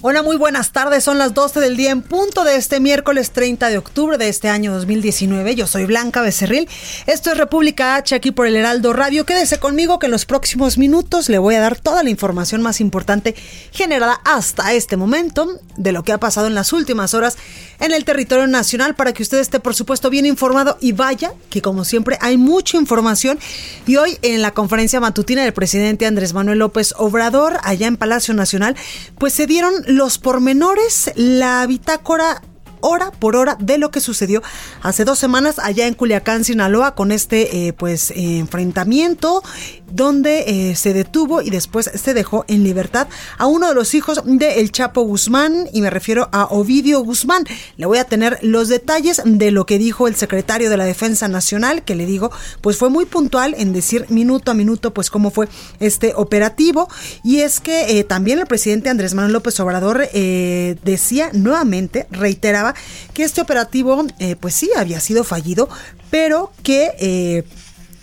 Hola, muy buenas tardes. Son las 12 del día en punto de este miércoles 30 de octubre de este año 2019. Yo soy Blanca Becerril. Esto es República H aquí por el Heraldo Radio. Quédese conmigo que en los próximos minutos le voy a dar toda la información más importante generada hasta este momento de lo que ha pasado en las últimas horas en el territorio nacional para que usted esté, por supuesto, bien informado y vaya que, como siempre, hay mucha información. Y hoy en la conferencia matutina del presidente Andrés Manuel López Obrador, allá en Palacio Nacional, pues se dieron los pormenores, la bitácora hora por hora de lo que sucedió hace dos semanas allá en Culiacán, Sinaloa, con este eh, pues enfrentamiento donde eh, se detuvo y después se dejó en libertad a uno de los hijos de El Chapo Guzmán y me refiero a Ovidio Guzmán. Le voy a tener los detalles de lo que dijo el secretario de la Defensa Nacional, que le digo, pues fue muy puntual en decir minuto a minuto pues cómo fue este operativo y es que eh, también el presidente Andrés Manuel López Obrador decía nuevamente, reiteraba que este operativo, eh, pues sí, había sido fallido, pero que...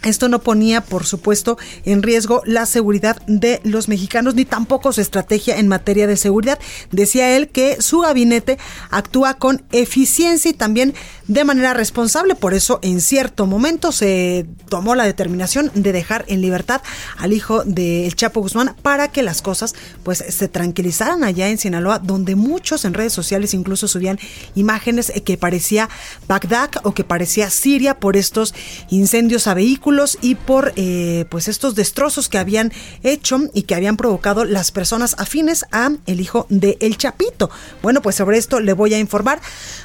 Eh, esto no ponía, por supuesto, en riesgo la seguridad de los mexicanos ni tampoco su estrategia en materia de seguridad. Decía él que su gabinete actúa con eficiencia y también de manera responsable. Por eso, en cierto momento se tomó la determinación de dejar en libertad al hijo del Chapo Guzmán para que las cosas pues se tranquilizaran allá en Sinaloa, donde muchos en redes sociales incluso subían imágenes que parecía Bagdad o que parecía Siria por estos incendios a vehículos y por eh, pues estos destrozos que habían hecho y que habían provocado las personas afines a el hijo de El Chapito. Bueno, pues sobre esto le voy a informar.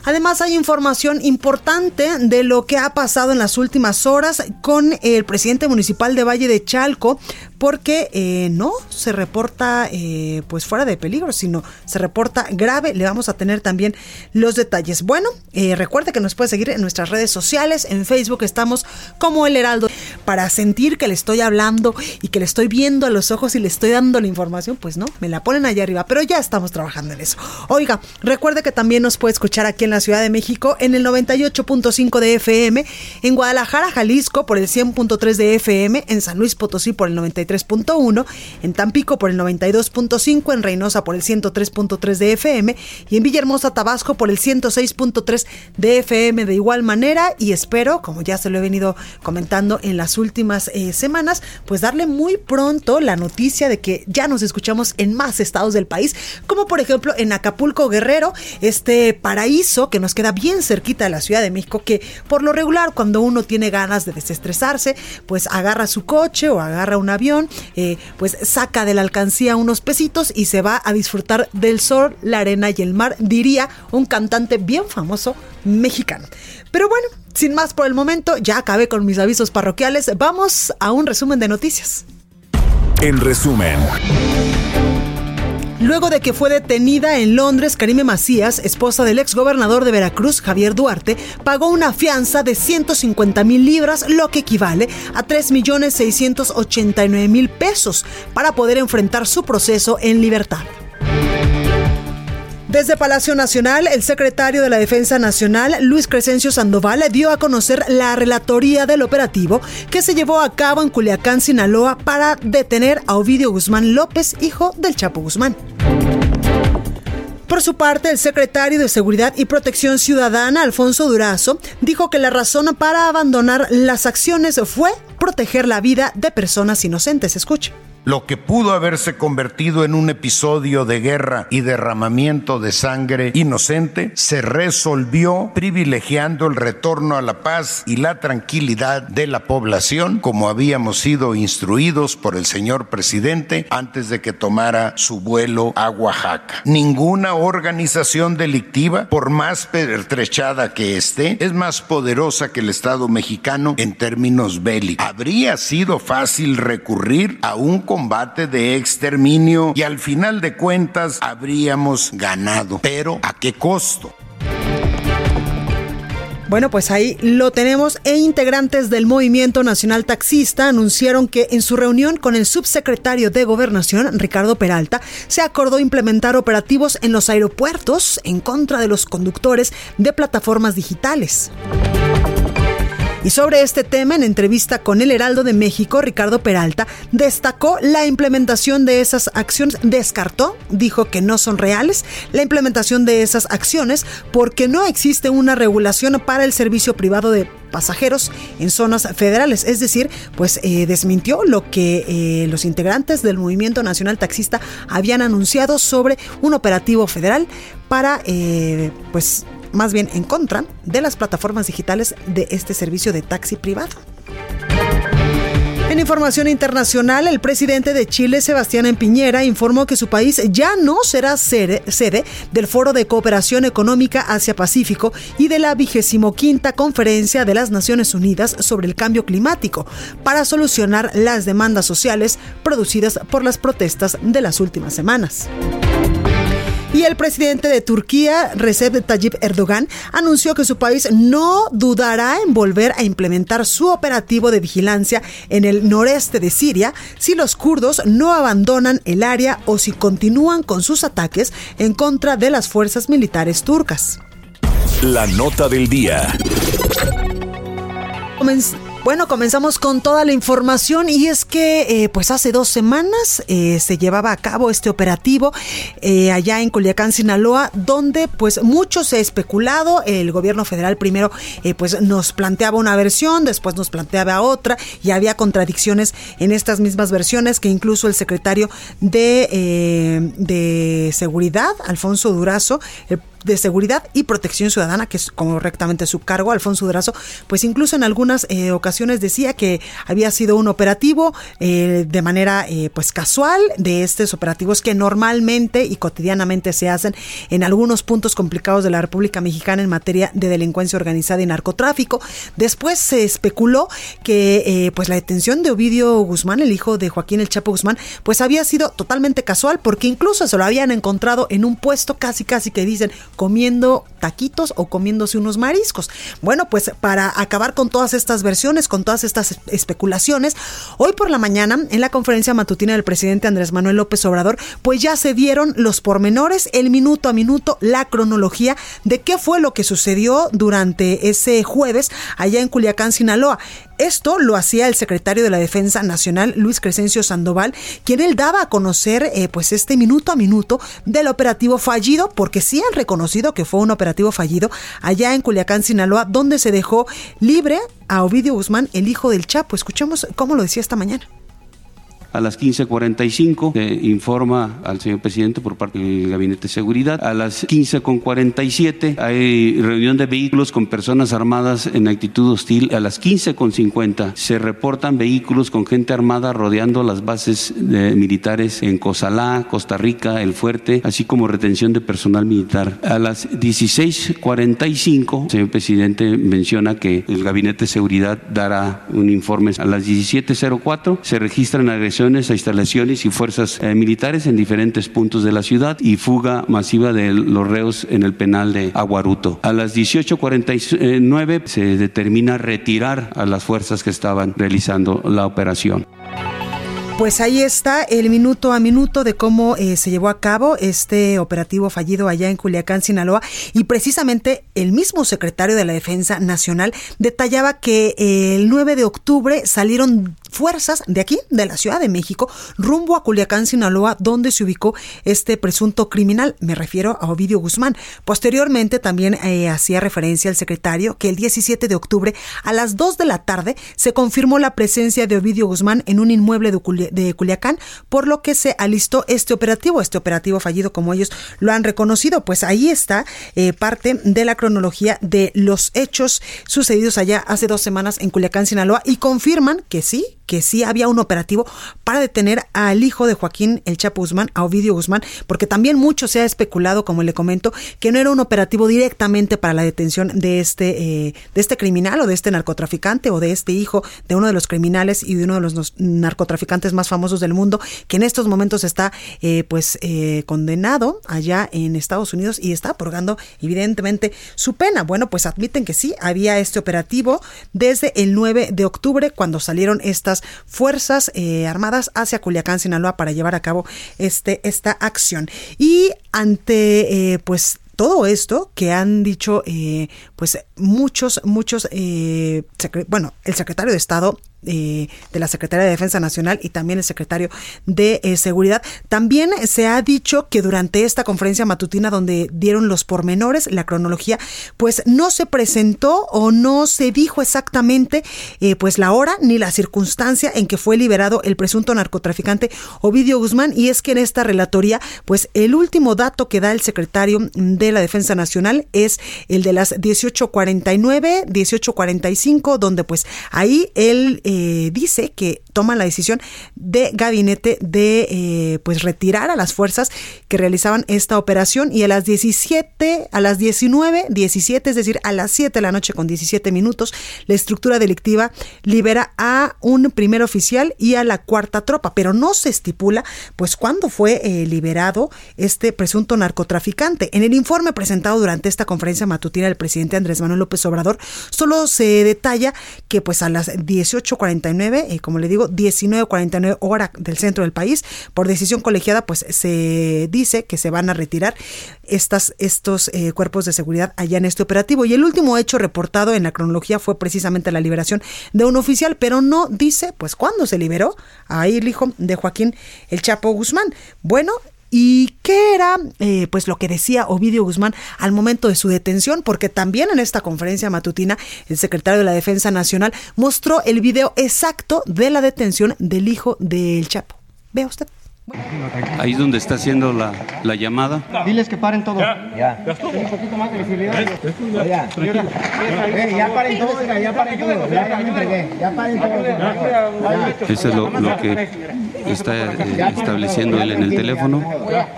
Además hay información importante de lo que ha pasado en las últimas horas con el presidente municipal de Valle de Chalco, porque eh, no se reporta eh, pues fuera de peligro, sino se reporta grave. Le vamos a tener también los detalles. Bueno, recuerde que nos puede seguir en nuestras redes sociales. En Facebook estamos como El Heraldo para sentir que le estoy hablando y que le estoy viendo a los ojos y le estoy dando la información, pues no, me la ponen allá arriba, pero ya estamos trabajando en eso. Oiga, recuerde que también nos puede escuchar aquí en la Ciudad de México en el 98.5 de FM, en Guadalajara, Jalisco por el 100.3 de FM, en San Luis Potosí por el 93.1, en Tampico por el 92.5, en Reynosa por el 103.3 de FM y en Villahermosa, Tabasco por el 106.3 de FM de igual manera y espero, como ya se lo he venido comentando en las últimas eh, semanas, pues darle muy pronto la noticia de que ya nos escuchamos en más estados del país, como por ejemplo en Acapulco Guerrero, este paraíso que nos queda bien cerquita de la Ciudad de México, que por lo regular cuando uno tiene ganas de desestresarse, pues agarra su coche o agarra un avión, eh, pues saca de la alcancía unos pesitos y se va a disfrutar del sol, la arena y el mar, diría un cantante bien famoso mexicano. Pero bueno, sin más por el momento, ya acabé con mis avisos parroquiales. Vamos a un resumen de noticias. En resumen. Luego de que fue detenida en Londres, Karime Macías, esposa del ex gobernador de Veracruz, Javier Duarte, pagó una fianza de 150 mil libras, lo que equivale a 3 millones 689 mil pesos, para poder enfrentar su proceso en libertad. Desde Palacio Nacional, el secretario de la Defensa Nacional, Luis Crescencio Sandoval, dio a conocer la relatoría del operativo que se llevó a cabo en Culiacán, Sinaloa, para detener a Ovidio Guzmán López, hijo del Chapo Guzmán. Por su parte, el secretario de Seguridad y Protección Ciudadana, Alfonso Durazo, dijo que la razón para abandonar las acciones fue proteger la vida de personas inocentes. Escuche. Lo que pudo haberse convertido en un episodio de guerra y derramamiento de sangre inocente se resolvió privilegiando el retorno a la paz y la tranquilidad de la población como habíamos sido instruidos por el señor presidente antes de que tomara su vuelo a Oaxaca. Ninguna organización delictiva, por más pertrechada que esté, es más poderosa que el Estado mexicano en términos bélicos. Habría sido fácil recurrir a un combate de exterminio y al final de cuentas habríamos ganado. Pero ¿a qué costo? Bueno, pues ahí lo tenemos e integrantes del Movimiento Nacional Taxista anunciaron que en su reunión con el subsecretario de Gobernación, Ricardo Peralta, se acordó implementar operativos en los aeropuertos en contra de los conductores de plataformas digitales. Y sobre este tema, en entrevista con el Heraldo de México, Ricardo Peralta destacó la implementación de esas acciones, descartó, dijo que no son reales, la implementación de esas acciones porque no existe una regulación para el servicio privado de pasajeros en zonas federales. Es decir, pues eh, desmintió lo que eh, los integrantes del Movimiento Nacional Taxista habían anunciado sobre un operativo federal para, eh, pues, más bien en contra de las plataformas digitales de este servicio de taxi privado. En información internacional, el presidente de Chile, Sebastián Piñera, informó que su país ya no será sede, del Foro de Cooperación Económica Asia-Pacífico y de la quinta Conferencia de las Naciones Unidas sobre el Cambio Climático para solucionar las demandas sociales producidas por las protestas de las últimas semanas. Y el presidente de Turquía, Recep Tayyip Erdogan, anunció que su país no dudará en volver a implementar su operativo de vigilancia en el noreste de Siria si los kurdos no abandonan el área o si continúan con sus ataques en contra de las fuerzas militares turcas. La nota del día. Bueno, comenzamos con toda la información y es que eh, pues hace dos semanas eh, se llevaba a cabo este operativo eh, allá en Culiacán, Sinaloa, donde pues mucho se ha especulado. El gobierno federal primero pues nos planteaba una versión, después nos planteaba otra y había contradicciones en estas mismas versiones que incluso el secretario de, de Seguridad, Alfonso Durazo, el de Seguridad y Protección Ciudadana, que es correctamente su cargo, Alfonso Durazo, pues incluso en algunas eh, ocasiones decía que había sido un operativo eh, de manera eh, pues casual de estos operativos que normalmente y cotidianamente se hacen en algunos puntos complicados de la República Mexicana en materia de delincuencia organizada y narcotráfico. Después se especuló que pues la detención de Ovidio Guzmán, el hijo de Joaquín El Chapo Guzmán, pues había sido totalmente casual porque incluso se lo habían encontrado en un puesto casi casi que dicen comiendo taquitos o comiéndose unos mariscos. Bueno, pues para acabar con todas estas versiones, con todas estas especulaciones, hoy por la mañana en la conferencia matutina del presidente Andrés Manuel López Obrador, pues ya se dieron los pormenores, el minuto a minuto, la cronología de qué fue lo que sucedió durante ese jueves allá en Culiacán, Sinaloa. Esto lo hacía el secretario de la Defensa Nacional, Luis Crescencio Sandoval, quien él daba a conocer eh, pues este minuto a minuto del operativo fallido, porque sí han reconocido que fue un operativo fallido allá en Culiacán, Sinaloa, donde se dejó libre a Ovidio Guzmán, el hijo del Chapo. Escuchemos cómo lo decía esta mañana a las 15.45 se informa al señor presidente por parte del Gabinete de Seguridad. A las 15.47 hay reunión de vehículos con personas armadas en actitud hostil. A las 15.50 se reportan vehículos con gente armada rodeando las bases militares en Cozalá, Costa Rica, El Fuerte, así como retención de personal militar. A las 16.45 el señor presidente menciona que el Gabinete de Seguridad dará un informe. A las 17.04 se registran agresiones a instalaciones y fuerzas eh, militares en diferentes puntos de la ciudad y fuga masiva de los reos en el penal de Aguaruto. A las 18.49 se determina retirar a las fuerzas que estaban realizando la operación. Pues ahí está el minuto a minuto de cómo eh, se llevó a cabo este operativo fallido allá en Culiacán, Sinaloa. Y precisamente el mismo secretario de la Defensa Nacional detallaba que el 9 de octubre salieron fuerzas de aquí, de la Ciudad de México, rumbo a Culiacán, Sinaloa, donde se ubicó este presunto criminal. Me refiero a Ovidio Guzmán. Posteriormente también eh, hacía referencia al secretario que el 17 de octubre a las 2 de la tarde se confirmó la presencia de Ovidio Guzmán en un inmueble de, Culiacán, por lo que se alistó este operativo, este operativo fallido como ellos lo han reconocido. Pues ahí está eh, parte de la cronología de los hechos sucedidos allá hace dos semanas en Culiacán, Sinaloa, y confirman que sí, que sí había un operativo para detener al hijo de Joaquín El Chapo Guzmán, a Ovidio Guzmán, porque también mucho se ha especulado, como le comento, que no era un operativo directamente para la detención de este, eh, de este criminal o de este narcotraficante o de este hijo de uno de los criminales y de uno de los narcotraficantes más famosos del mundo, que en estos momentos está eh, pues eh, condenado allá en Estados Unidos y está purgando evidentemente su pena. Bueno, pues admiten que sí, había este operativo desde el 9 de octubre cuando salieron estas Fuerzas eh, Armadas hacia Culiacán, Sinaloa, para llevar a cabo este, esta acción. Y ante, eh, pues, todo esto que han dicho eh, pues muchos muchos bueno el secretario de Estado eh, de la Secretaría de Defensa Nacional y también el secretario de eh, Seguridad. También se ha dicho que durante esta conferencia matutina donde dieron los pormenores, la cronología, pues no se presentó o no se dijo exactamente eh, pues la hora ni la circunstancia en que fue liberado el presunto narcotraficante Ovidio Guzmán y es que en esta relatoría pues el último dato que da el secretario de la Defensa Nacional es el de las 1849, 1845 donde pues ahí él eh, dice que toma la decisión de gabinete de eh, pues retirar a las fuerzas que realizaban esta operación y a las 17, a las 19, 17, es decir, a las 7 de la noche con 17 minutos, la estructura delictiva libera a un primer oficial y a la cuarta tropa, pero no se estipula pues cuándo fue eh, liberado este presunto narcotraficante. En el informe presentado durante esta conferencia matutina del presidente Andrés Manuel López Obrador, solo se detalla que pues a las 18 49, y como le digo, 19.49 hora del centro del país. Por decisión colegiada, pues se dice que se van a retirar estas, estos eh, cuerpos de seguridad allá en este operativo. Y el último hecho reportado en la cronología fue precisamente la liberación de un oficial, pero no dice, pues, cuándo se liberó a el hijo de Joaquín El Chapo Guzmán. Bueno, ¿Y qué era eh, pues lo que decía Ovidio Guzmán al momento de su detención? Porque también en esta conferencia matutina el secretario de la Defensa Nacional mostró el video exacto de la detención del hijo del Chapo. Vea usted. Ahí es donde está haciendo la, la llamada. Diles que paren todo. Ya. ya. Un poquito más de visibilidad. Ya. Eh, ya paren todo, ya paren todo. Ya, ya me entregué. Ya paren todo. Eso es lo, lo que está eh, estableciendo él en el teléfono.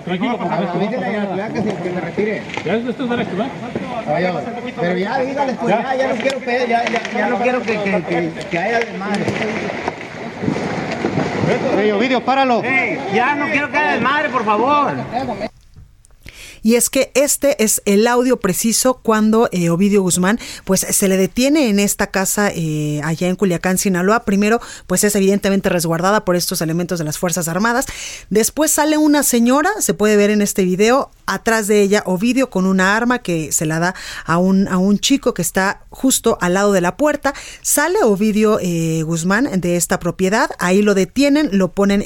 Tranquilo, que se retire. Ya esto. Pero ya dígales, pues ya, ya no quiero, ya, ya, ya no quiero que, que, que, que haya más. Hey, Ovidio, páralo. ya no quiero que haya desmadre, por favor. Y es que este es el audio preciso cuando eh, Ovidio Guzmán pues se le detiene en esta casa eh, allá en Culiacán, Sinaloa. Primero pues es evidentemente resguardada por estos elementos de las Fuerzas Armadas. Después sale una señora, se puede ver en este video, atrás de ella Ovidio con una arma que se la da a un, a un chico que está justo al lado de la puerta. Sale Ovidio eh, Guzmán de esta propiedad, ahí lo detienen, lo ponen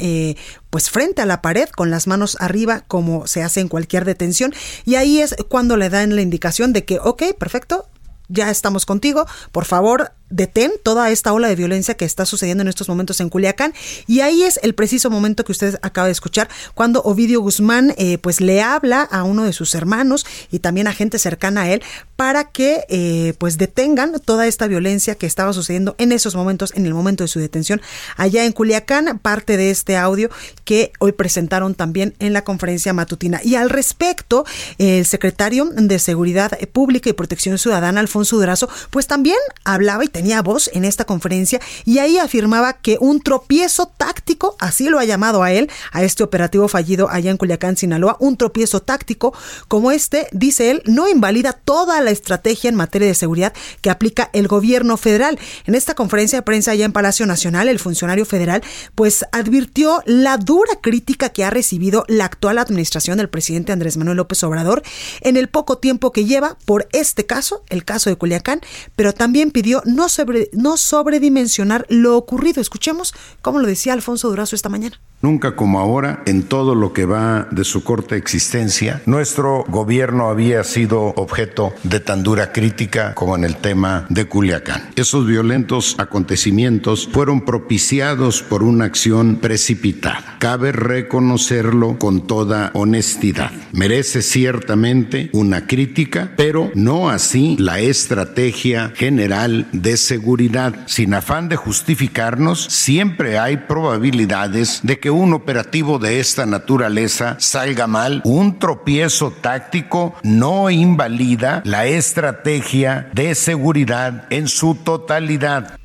pues frente a la pared con las manos arriba como se hace en cualquier detención y ahí es cuando le dan la indicación de que, ok, perfecto, ya estamos contigo, por favor, detén toda esta ola de violencia que está sucediendo en estos momentos en Culiacán. Y ahí es el preciso momento que usted acaba de escuchar cuando Ovidio Guzmán eh, pues le habla a uno de sus hermanos y también a gente cercana a él para que eh, pues detengan toda esta violencia que estaba sucediendo en esos momentos en el momento de su detención allá en Culiacán. Parte de este audio que hoy presentaron también en la conferencia matutina. Y al respecto el secretario de Seguridad Pública y Protección Ciudadana Alfonso Durazo pues también hablaba y tenía voz en esta conferencia y ahí afirmaba que un tropiezo táctico, así lo ha llamado a él, a este operativo fallido allá en Culiacán, Sinaloa, un tropiezo táctico como este, dice él, no invalida toda la estrategia en materia de seguridad que aplica el gobierno federal. En esta conferencia de prensa allá en Palacio Nacional, el funcionario federal pues advirtió la dura crítica que ha recibido la actual administración del presidente Andrés Manuel López Obrador en el poco tiempo que lleva por este caso, el caso de Culiacán, pero también pidió no no, sobre, no sobredimensionar lo ocurrido. Escuchemos cómo lo decía Alfonso Durazo esta mañana. Nunca como ahora, en todo lo que va de su corta existencia, nuestro gobierno había sido objeto de tan dura crítica como en el tema de Culiacán. Esos violentos acontecimientos fueron propiciados por una acción precipitada. Cabe reconocerlo con toda honestidad. Merece ciertamente una crítica, pero no así la estrategia general de seguridad. Sin afán de justificarnos, siempre hay probabilidades de que un operativo de esta naturaleza salga mal, un tropiezo táctico no invalida la estrategia de seguridad en su totalidad.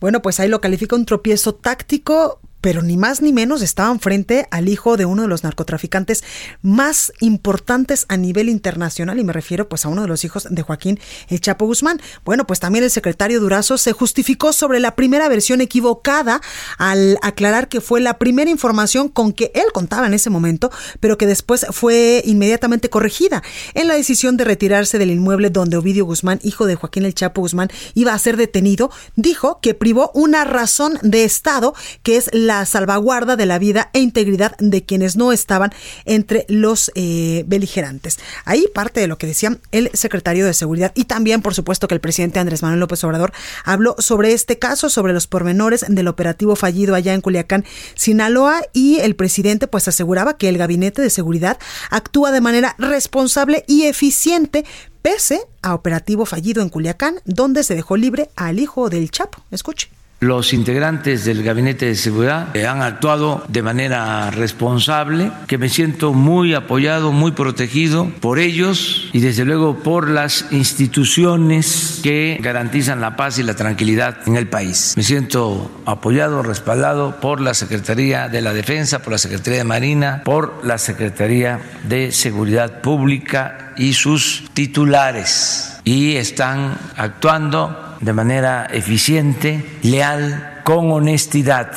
Bueno, pues ahí lo califica un tropiezo táctico pero ni más ni menos estaban frente al hijo de uno de los narcotraficantes más importantes a nivel internacional y me refiero pues a uno de los hijos de Joaquín El Chapo Guzmán. Bueno, pues también el secretario Durazo se justificó sobre la primera versión equivocada al aclarar que fue la primera información con que él contaba en ese momento, pero que después fue inmediatamente corregida en la decisión de retirarse del inmueble donde Ovidio Guzmán, hijo de Joaquín El Chapo Guzmán, iba a ser detenido, dijo que privó una razón de Estado que es la la salvaguarda de la vida e integridad de quienes no estaban entre los eh, beligerantes. Ahí parte de lo que decía el secretario de Seguridad y también, por supuesto, que el presidente Andrés Manuel López Obrador habló sobre este caso, sobre los pormenores del operativo fallido allá en Culiacán, Sinaloa, y el presidente pues aseguraba que el gabinete de seguridad actúa de manera responsable y eficiente pese a operativo fallido en Culiacán, donde se dejó libre al hijo del Chapo. Escuche los integrantes del Gabinete de Seguridad han actuado de manera responsable, que me siento muy apoyado, muy protegido por ellos y desde luego por las instituciones que garantizan la paz y la tranquilidad en el país. Me siento apoyado, respaldado por la Secretaría de la Defensa, por la Secretaría de Marina, por la Secretaría de Seguridad Pública y sus titulares. Y están actuando de manera eficiente, leal, con honestidad.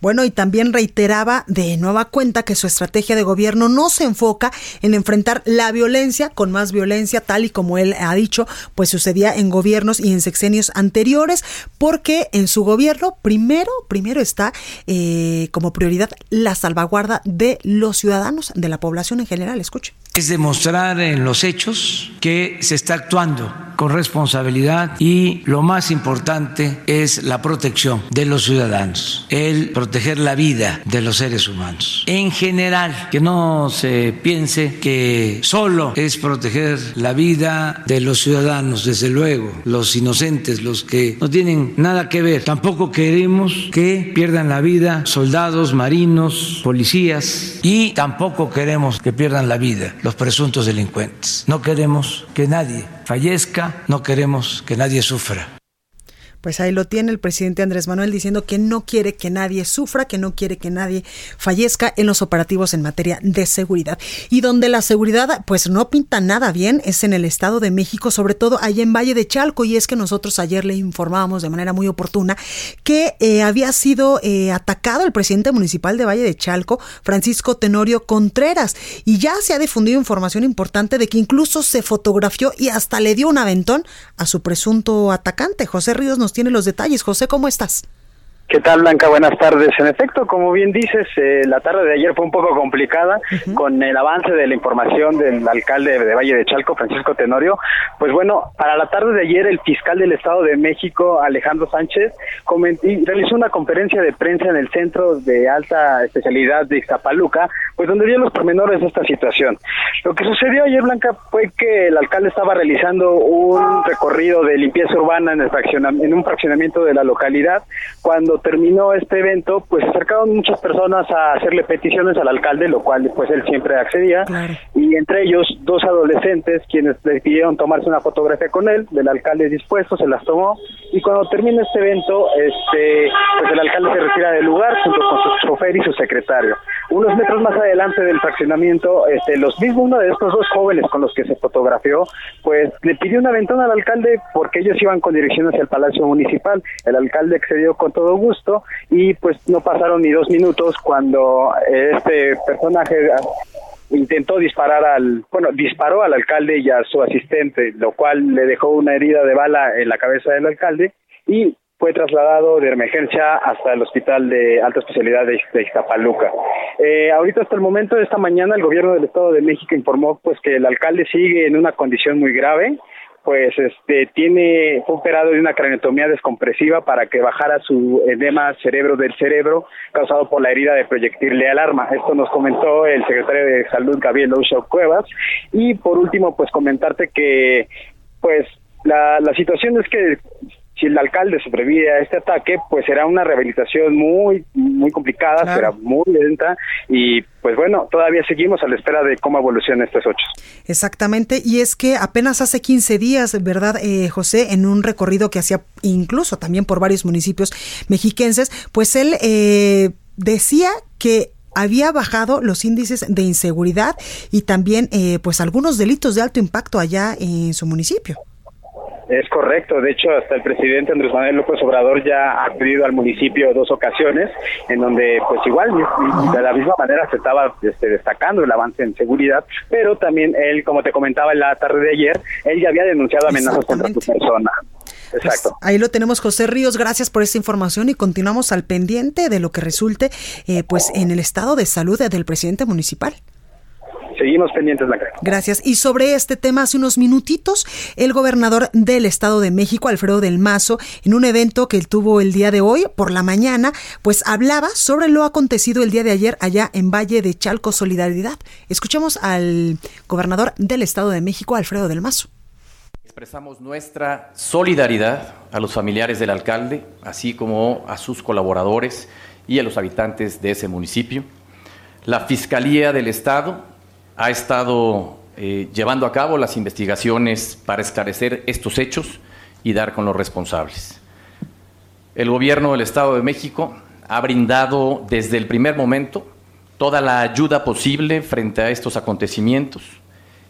Bueno, y también reiteraba de nueva cuenta que su estrategia de gobierno no se enfoca en enfrentar la violencia con más violencia, tal y como él ha dicho, pues sucedía en gobiernos y en sexenios anteriores, porque en su gobierno primero, primero está eh, como prioridad la salvaguarda de los ciudadanos, de la población en general. Escuche. Es demostrar en los hechos que se está actuando con responsabilidad y lo más importante es la protección de los ciudadanos, el proteger la vida de los seres humanos. En general, que no se piense que solo es proteger la vida de los ciudadanos, desde luego, los inocentes, los que no tienen nada que ver. Tampoco queremos que pierdan la vida soldados, marinos, policías y tampoco queremos que pierdan la vida los presuntos delincuentes. No queremos que nadie fallezca, no queremos que nadie sufra. Pues ahí lo tiene el presidente Andrés Manuel diciendo que no quiere que nadie sufra, que no quiere que nadie fallezca en los operativos en materia de seguridad. Y donde la seguridad pues no pinta nada bien es en el Estado de México, sobre todo allá en Valle de Chalco. Y es que nosotros ayer le informábamos de manera muy oportuna que eh, había sido eh, atacado el presidente municipal de Valle de Chalco, Francisco Tenorio Contreras. Y ya se ha difundido información importante de que incluso se fotografió y hasta le dio un aventón a su presunto atacante. José Ríos nos tiene los detalles. José, ¿cómo estás? ¿Qué tal, Blanca? Buenas tardes. En efecto, como bien dices, eh, la tarde de ayer fue un poco complicada con el avance de la información del alcalde de Valle de Chalco, Francisco Tenorio. Pues bueno, para la tarde de ayer, el fiscal del Estado de México, Alejandro Sánchez, realizó una conferencia de prensa en el Centro de Alta Especialidad de Iztapaluca, pues donde dio los pormenores de esta situación. Lo que sucedió ayer, Blanca, fue que el alcalde estaba realizando un recorrido de limpieza urbana en, el en un fraccionamiento de la localidad cuando terminó este evento, pues se acercaron muchas personas a hacerle peticiones al alcalde, lo cual pues él siempre accedía, y entre ellos dos adolescentes quienes le pidieron tomarse una fotografía con él, del alcalde dispuesto, se las tomó, y cuando termina este evento, este pues el alcalde se retira del lugar junto con su chofer y su secretario. Unos metros más adelante del fraccionamiento, este, los mismos, uno de estos dos jóvenes con los que se fotografió, pues le pidió una ventana al alcalde porque ellos iban con dirección hacia el Palacio Municipal. El alcalde accedió con todo gusto y pues no pasaron ni dos minutos cuando este personaje intentó disparar al, bueno, disparó al alcalde y a su asistente, lo cual le dejó una herida de bala en la cabeza del alcalde y fue trasladado de emergencia hasta el hospital de alta especialidad de, Iztapaluca. Eh, ahorita hasta el momento de esta mañana el gobierno del Estado de México informó pues que el alcalde sigue en una condición muy grave, pues este tiene fue operado de una craneotomía descompresiva para que bajara su edema cerebro del cerebro causado por la herida de proyectil de alarma. Esto nos comentó el secretario de Salud Gabriel Ochoa Cuevas y por último pues comentarte que pues la, la situación es que si el alcalde sobrevive a este ataque, pues será una rehabilitación muy, muy complicada, será muy lenta y pues bueno, todavía seguimos a la espera de cómo evolucionan estos ocho. Exactamente, y es que apenas hace 15 días, ¿verdad, eh, José? En un recorrido que hacía incluso también por varios municipios mexiquenses, pues él eh, decía que había bajado los índices de inseguridad y también eh, pues algunos delitos de alto impacto allá en su municipio. Es correcto, de hecho hasta el presidente Andrés Manuel López Obrador ya ha acudido al municipio dos ocasiones en donde pues igual de la misma manera se estaba este, destacando el avance en seguridad, pero también él, como te comentaba en la tarde de ayer, él ya había denunciado amenazas contra su persona. Pues, Exacto. ahí lo tenemos, José Ríos. Gracias por esta información y continuamos al pendiente de lo que resulte eh, pues en el estado de salud del presidente municipal. Seguimos pendientes, la Gracias. Y sobre este tema, hace unos minutitos, el gobernador del Estado de México, Alfredo del Mazo, en un evento que él tuvo el día de hoy, por la mañana, pues hablaba sobre lo acontecido el día de ayer allá en Valle de Chalco Solidaridad. Escuchemos al gobernador del Estado de México, Alfredo del Mazo. Expresamos nuestra solidaridad a los familiares del alcalde, así como a sus colaboradores y a los habitantes de ese municipio. La Fiscalía del Estado ha estado eh, llevando a cabo las investigaciones para esclarecer estos hechos y dar con los responsables. El gobierno del Estado de México ha brindado desde el primer momento toda la ayuda posible frente a estos acontecimientos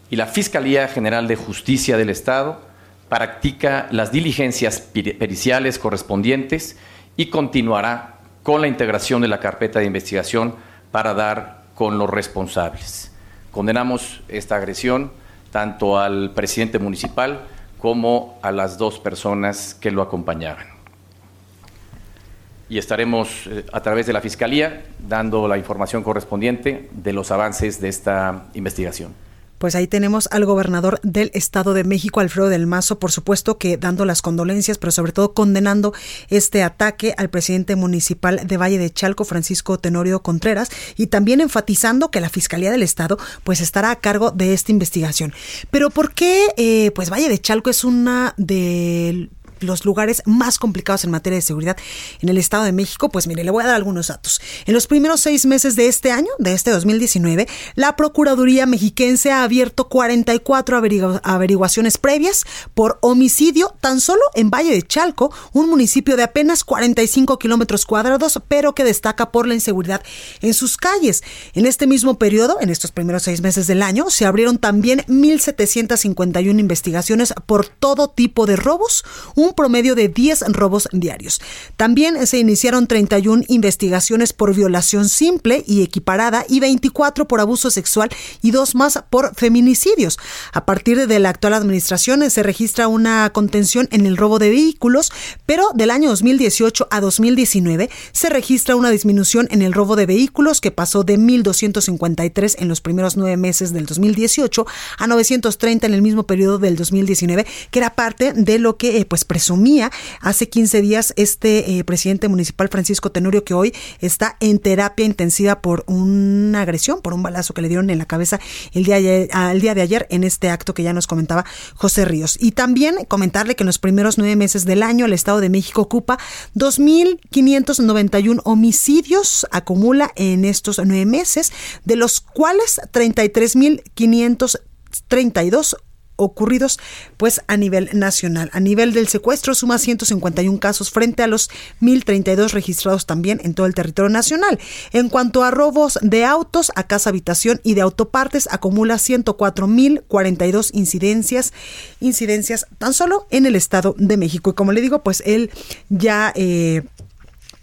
y la Fiscalía General de Justicia del Estado practica las diligencias periciales correspondientes y continuará con la integración de la carpeta de investigación para dar con los responsables. Condenamos esta agresión tanto al presidente municipal como a las dos personas que lo acompañaban. Y estaremos eh, a través de la Fiscalía dando la información correspondiente de los avances de esta investigación. Pues ahí tenemos al gobernador del Estado de México, Alfredo del Mazo, por supuesto que dando las condolencias, pero sobre todo condenando este ataque al presidente municipal de Valle de Chalco, Francisco Tenorio Contreras, y también enfatizando que la Fiscalía del Estado pues estará a cargo de esta investigación. Pero ¿por qué eh, pues Valle de Chalco es una de los lugares más complicados en materia de seguridad en el Estado de México, pues mire, le voy a dar algunos datos. En los primeros seis meses de este año, de este 2019, la Procuraduría Mexiquense ha abierto 44 averiguaciones previas por homicidio tan solo en Valle de Chalco, un municipio de apenas 45 kilómetros cuadrados, pero que destaca por la inseguridad en sus calles. En este mismo periodo, en estos primeros seis meses del año, se abrieron también 1.751 investigaciones por todo tipo de robos, un promedio de 10 robos diarios. También se iniciaron 31 investigaciones por violación simple y equiparada y 24 por abuso sexual y dos más por feminicidios. A partir de la actual administración se registra una contención en el robo de vehículos, pero del año 2018 a 2019 se registra una disminución en el robo de vehículos que pasó de 1.253 en los primeros nueve meses del 2018 a 930 en el mismo periodo del 2019, que era parte de lo que eh, pues presumía hace 15 días este eh, presidente municipal Francisco Tenorio que hoy está en terapia intensiva por una agresión, por un balazo que le dieron en la cabeza el día, el día de ayer en este acto que ya nos comentaba José Ríos. Y también comentarle que en los primeros nueve meses del año el Estado de México ocupa 2.591 homicidios, acumula en estos nueve meses, de los cuales 33.532 ocurridos pues a nivel nacional. A nivel del secuestro suma 151 casos frente a los 1032 registrados también en todo el territorio nacional. En cuanto a robos de autos a casa habitación y de autopartes acumula 104.042 incidencias incidencias tan solo en el Estado de México y como le digo pues él ya eh,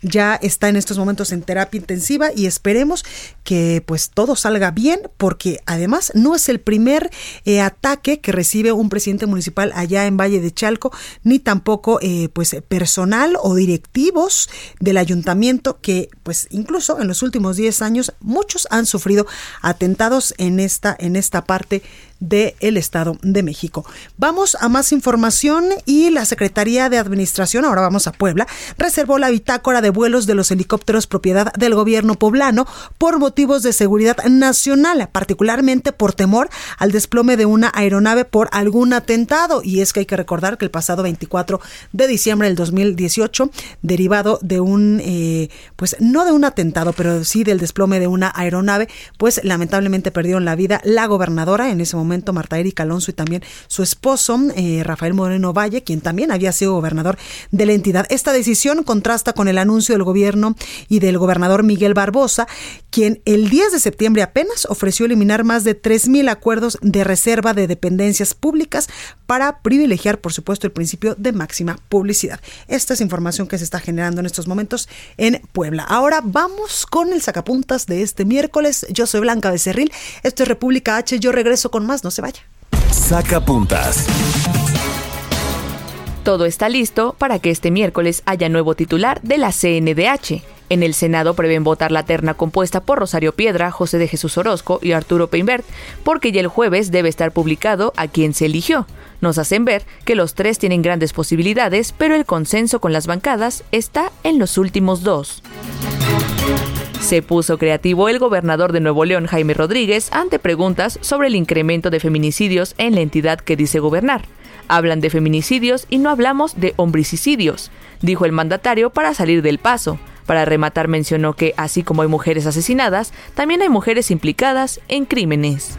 ya está en estos momentos en terapia intensiva y esperemos que pues todo salga bien porque además no es el primer eh, ataque que recibe un presidente municipal allá en Valle de Chalco, ni tampoco eh, pues personal o directivos del ayuntamiento que pues incluso en los últimos 10 años muchos han sufrido atentados en esta en esta parte del Estado de México. Vamos a más información y la Secretaría de Administración, ahora vamos a Puebla, reservó la bitácora de vuelos de los helicópteros propiedad del gobierno poblano por motivos de seguridad nacional, particularmente por temor al desplome de una aeronave por algún atentado. Y es que hay que recordar que el pasado 24 de diciembre del 2018, derivado de un, eh, pues no de un atentado, pero sí del desplome de una aeronave, pues lamentablemente perdieron la vida la gobernadora en ese momento momento Marta Erika Alonso y también su esposo eh, Rafael Moreno Valle, quien también había sido gobernador de la entidad. Esta decisión contrasta con el anuncio del gobierno y del gobernador Miguel Barbosa, quien el 10 de septiembre apenas ofreció eliminar más de 3.000 acuerdos de reserva de dependencias públicas para privilegiar, por supuesto, el principio de máxima publicidad. Esta es información que se está generando en estos momentos en Puebla. Ahora vamos con el sacapuntas de este miércoles. Yo soy Blanca Becerril. Esto es República H. Yo regreso con más no se vaya. Saca puntas. Todo está listo para que este miércoles haya nuevo titular de la CNDH. En el Senado prevén votar la terna compuesta por Rosario Piedra, José de Jesús Orozco y Arturo Peinbert, porque ya el jueves debe estar publicado a quien se eligió. Nos hacen ver que los tres tienen grandes posibilidades, pero el consenso con las bancadas está en los últimos dos. Se puso creativo el gobernador de Nuevo León, Jaime Rodríguez, ante preguntas sobre el incremento de feminicidios en la entidad que dice gobernar. Hablan de feminicidios y no hablamos de hombricidios, dijo el mandatario para salir del paso. Para rematar mencionó que, así como hay mujeres asesinadas, también hay mujeres implicadas en crímenes.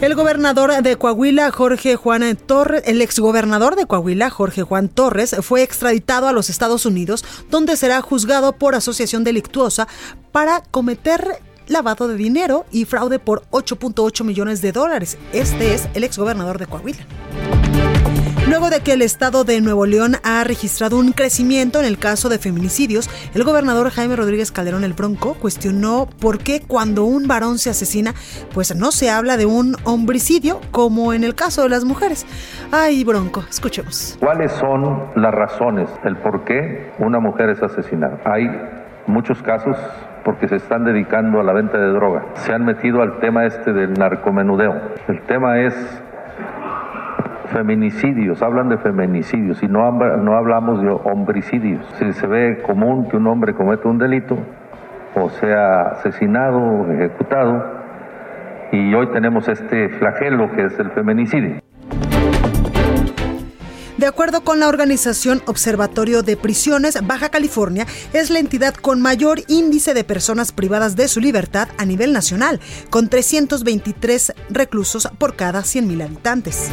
El gobernador de Coahuila, Jorge Juan Torres, el exgobernador de Coahuila, Jorge Juan Torres, fue extraditado a los Estados Unidos, donde será juzgado por asociación delictuosa para cometer lavado de dinero y fraude por 8.8 millones de dólares. Este es el exgobernador de Coahuila. Luego de que el estado de Nuevo León ha registrado un crecimiento en el caso de feminicidios, el gobernador Jaime Rodríguez Calderón el Bronco cuestionó por qué cuando un varón se asesina, pues no se habla de un homicidio como en el caso de las mujeres. Ay, Bronco, escuchemos. ¿Cuáles son las razones, el por qué una mujer es asesinada? Hay muchos casos porque se están dedicando a la venta de droga. Se han metido al tema este del narcomenudeo. El tema es feminicidios, hablan de feminicidios y no, hablamos de homicidios. Si se ve común que un hombre cometa un delito, o sea asesinado o ejecutado, y hoy tenemos este flagelo que es el feminicidio. De acuerdo con la organización Observatorio de Prisiones, Baja California es la entidad con mayor índice de personas privadas de su libertad a nivel nacional, con 323 reclusos por cada 100.000 habitantes.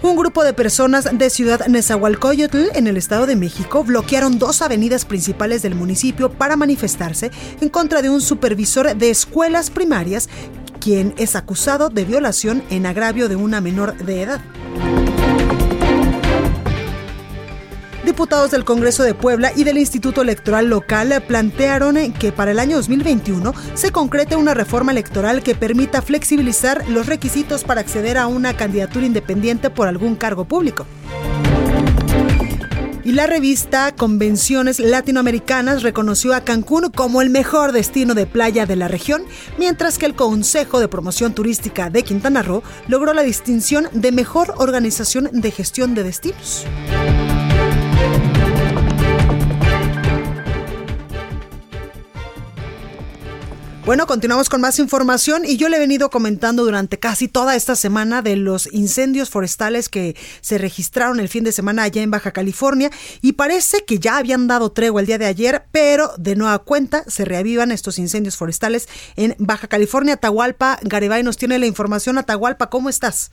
Un grupo de personas de Ciudad Nezahualcóyotl, en el Estado de México, bloquearon dos avenidas principales del municipio para manifestarse en contra de un supervisor de escuelas primarias quien es acusado de violación en agravio de una menor de edad. Diputados del Congreso de Puebla y del Instituto Electoral Local plantearon que para el año 2021 se concrete una reforma electoral que permita flexibilizar los requisitos para acceder a una candidatura independiente por algún cargo público y la revista Convenciones Latinoamericanas reconoció a Cancún como el mejor destino de playa de la región, mientras que el Consejo de Promoción Turística de Quintana Roo logró la distinción de mejor organización de gestión de destinos. Bueno, continuamos con más información y yo le he venido comentando durante casi toda esta semana de los incendios forestales que se registraron el fin de semana allá en Baja California y parece que ya habían dado tregua el día de ayer, pero de nueva cuenta se reavivan estos incendios forestales en Baja California. Atahualpa Garibay nos tiene la información. Atahualpa, ¿cómo estás?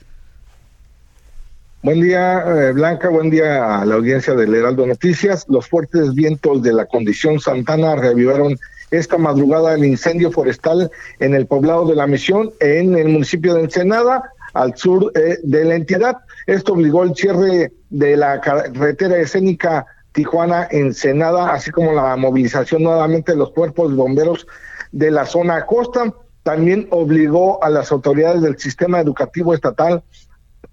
Buen día, eh, Blanca. Buen día a la audiencia del Heraldo Noticias. Los fuertes vientos de la condición Santana reavivaron esta madrugada el incendio forestal en el poblado de la Misión, en el municipio de Ensenada, al sur eh, de la entidad. Esto obligó el cierre de la carretera escénica Tijuana-Ensenada, así como la movilización nuevamente de los cuerpos bomberos de la zona costa. También obligó a las autoridades del sistema educativo estatal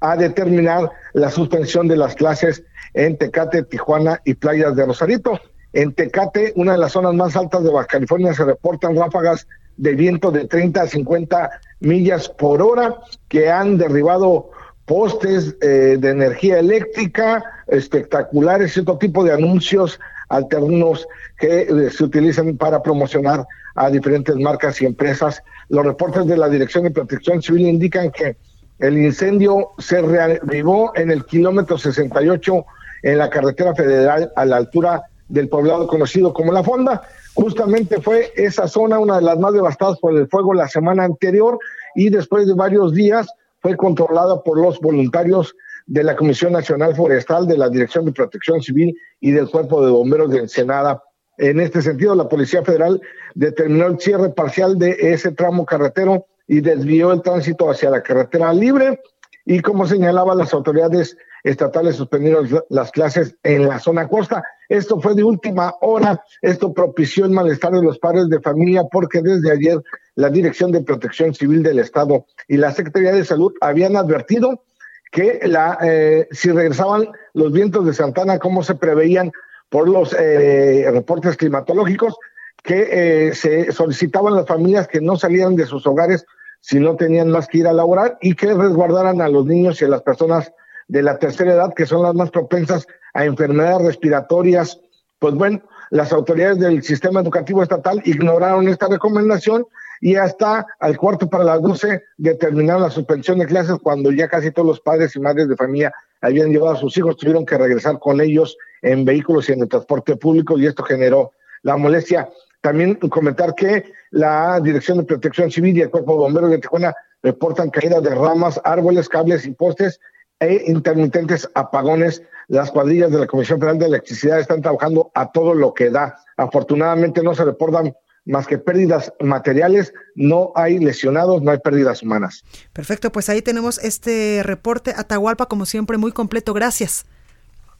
a determinar la suspensión de las clases en Tecate, Tijuana y playas de Rosarito. En Tecate, una de las zonas más altas de Baja California, se reportan ráfagas de viento de 30 a 50 millas por hora que han derribado postes eh, de energía eléctrica espectaculares, cierto tipo de anuncios alternos que eh, se utilizan para promocionar a diferentes marcas y empresas. Los reportes de la Dirección de Protección Civil indican que el incendio se reavivó en el kilómetro 68 en la carretera federal a la altura del poblado conocido como La Fonda. Justamente fue esa zona una de las más devastadas por el fuego la semana anterior y después de varios días fue controlada por los voluntarios de la Comisión Nacional Forestal, de la Dirección de Protección Civil y del Cuerpo de Bomberos de Ensenada. En este sentido, la Policía Federal determinó el cierre parcial de ese tramo carretero y desvió el tránsito hacia la carretera libre y como señalaba las autoridades estatales suspendieron las clases en la zona costa. Esto fue de última hora, esto propició el malestar de los padres de familia porque desde ayer la Dirección de Protección Civil del Estado y la Secretaría de Salud habían advertido que la, eh, si regresaban los vientos de Santana como se preveían por los eh, reportes climatológicos, que eh, se solicitaban las familias que no salieran de sus hogares si no tenían más que ir a laborar y que resguardaran a los niños y a las personas de la tercera edad, que son las más propensas a enfermedades respiratorias. Pues bueno, las autoridades del sistema educativo estatal ignoraron esta recomendación y hasta al cuarto para las doce determinaron la suspensión de clases cuando ya casi todos los padres y madres de familia habían llevado a sus hijos, tuvieron que regresar con ellos en vehículos y en el transporte público y esto generó la molestia. También comentar que la Dirección de Protección Civil y el Cuerpo de Bomberos de Tijuana reportan caídas de ramas, árboles, cables y postes e intermitentes apagones. Las cuadrillas de la Comisión Federal de Electricidad están trabajando a todo lo que da. Afortunadamente no se reportan más que pérdidas materiales, no hay lesionados, no hay pérdidas humanas. Perfecto, pues ahí tenemos este reporte. Atahualpa, como siempre, muy completo. Gracias.